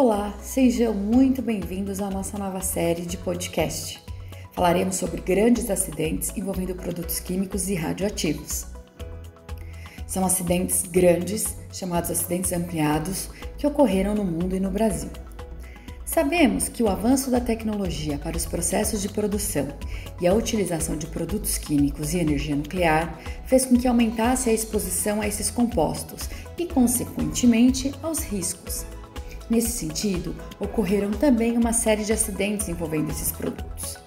Olá, sejam muito bem-vindos à nossa nova série de podcast. Falaremos sobre grandes acidentes envolvendo produtos químicos e radioativos. São acidentes grandes, chamados acidentes ampliados, que ocorreram no mundo e no Brasil. Sabemos que o avanço da tecnologia para os processos de produção e a utilização de produtos químicos e energia nuclear fez com que aumentasse a exposição a esses compostos e, consequentemente, aos riscos. Nesse sentido, ocorreram também uma série de acidentes envolvendo esses produtos.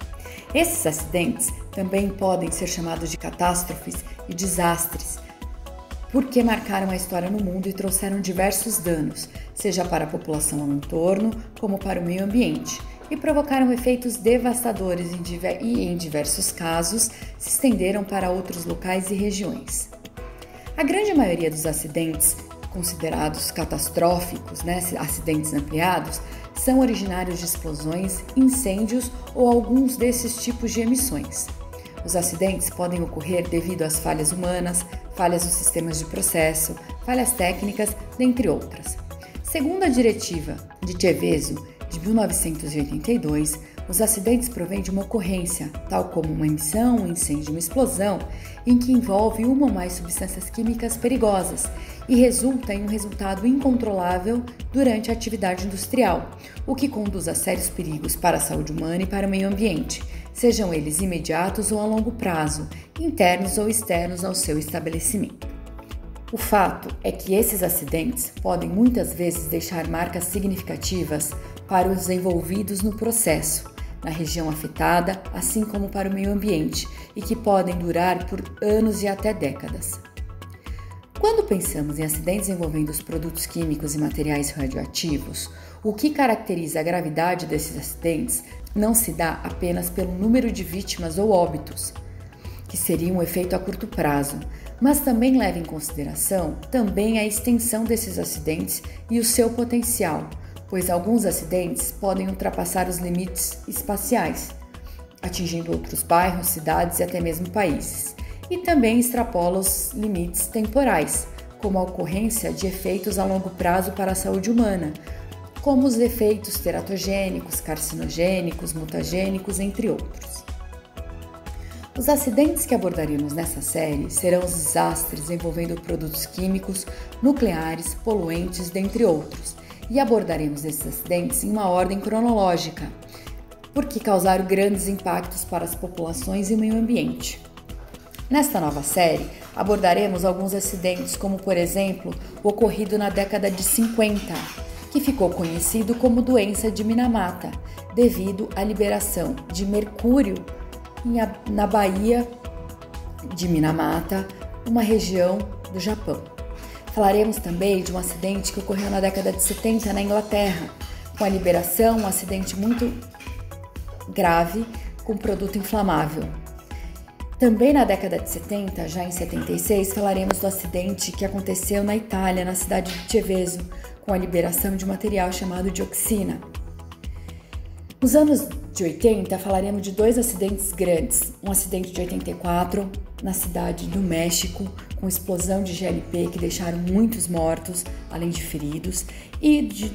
Esses acidentes também podem ser chamados de catástrofes e desastres, porque marcaram a história no mundo e trouxeram diversos danos, seja para a população no entorno como para o meio ambiente, e provocaram efeitos devastadores e, em diversos casos, se estenderam para outros locais e regiões. A grande maioria dos acidentes considerados catastróficos, né, acidentes ampliados, são originários de explosões, incêndios ou alguns desses tipos de emissões. Os acidentes podem ocorrer devido às falhas humanas, falhas nos sistemas de processo, falhas técnicas, dentre outras. Segundo a diretiva de Teveso de 1982, os acidentes provêm de uma ocorrência, tal como uma emissão, um incêndio, uma explosão, em que envolve uma ou mais substâncias químicas perigosas e resulta em um resultado incontrolável durante a atividade industrial, o que conduz a sérios perigos para a saúde humana e para o meio ambiente, sejam eles imediatos ou a longo prazo, internos ou externos ao seu estabelecimento. O fato é que esses acidentes podem muitas vezes deixar marcas significativas para os envolvidos no processo, na região afetada, assim como para o meio ambiente, e que podem durar por anos e até décadas. Quando pensamos em acidentes envolvendo os produtos químicos e materiais radioativos, o que caracteriza a gravidade desses acidentes não se dá apenas pelo número de vítimas ou óbitos, que seria um efeito a curto prazo, mas também leva em consideração também a extensão desses acidentes e o seu potencial, pois alguns acidentes podem ultrapassar os limites espaciais, atingindo outros bairros, cidades e até mesmo países, e também extrapola os limites temporais, como a ocorrência de efeitos a longo prazo para a saúde humana, como os efeitos teratogênicos, carcinogênicos, mutagênicos, entre outros. Os acidentes que abordaremos nessa série serão os desastres envolvendo produtos químicos, nucleares, poluentes, dentre outros, e abordaremos esses acidentes em uma ordem cronológica, porque causaram grandes impactos para as populações e o meio ambiente. Nesta nova série, abordaremos alguns acidentes, como por exemplo o ocorrido na década de 50, que ficou conhecido como doença de Minamata, devido à liberação de mercúrio na Baía de Minamata, uma região do Japão. Falaremos também de um acidente que ocorreu na década de 70 na Inglaterra, com a liberação, um acidente muito grave com produto inflamável. Também na década de 70, já em 76, falaremos do acidente que aconteceu na Itália, na cidade de Ceveso, com a liberação de um material chamado dioxina. Nos anos de 80, falaremos de dois acidentes grandes. Um acidente de 84 na cidade do México, com explosão de GLP que deixaram muitos mortos, além de feridos, e, de,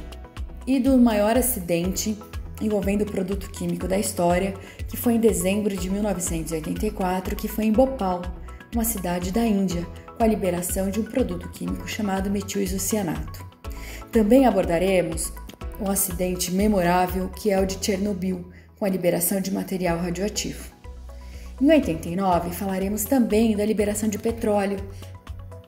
e do maior acidente envolvendo o produto químico da história, que foi em dezembro de 1984, que foi em Bhopal, uma cidade da Índia, com a liberação de um produto químico chamado metilisocianato. Também abordaremos um acidente memorável que é o de Chernobyl, com a liberação de material radioativo. Em 89, falaremos também da liberação de petróleo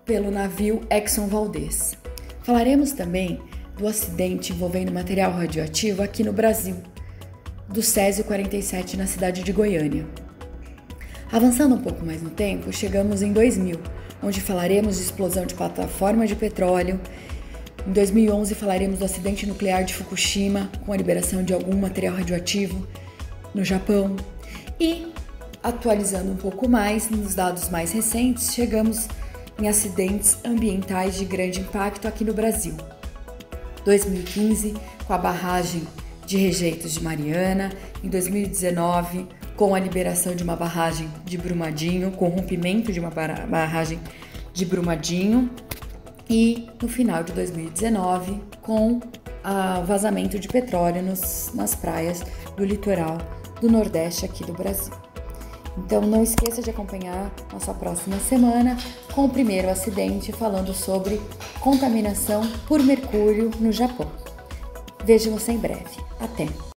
pelo navio Exxon Valdez. Falaremos também do acidente envolvendo material radioativo aqui no Brasil, do Césio 47 na cidade de Goiânia. Avançando um pouco mais no tempo, chegamos em 2000, onde falaremos de explosão de plataforma de petróleo. Em 2011 falaremos do acidente nuclear de Fukushima, com a liberação de algum material radioativo no Japão. E atualizando um pouco mais nos dados mais recentes, chegamos em acidentes ambientais de grande impacto aqui no Brasil. 2015 com a barragem de rejeitos de Mariana, em 2019 com a liberação de uma barragem de Brumadinho, com o rompimento de uma barragem de Brumadinho e no final de 2019 com a vazamento de petróleo nos, nas praias do litoral do Nordeste aqui do Brasil. Então não esqueça de acompanhar nossa próxima semana com o primeiro acidente falando sobre contaminação por mercúrio no Japão. Vejo você em breve. Até!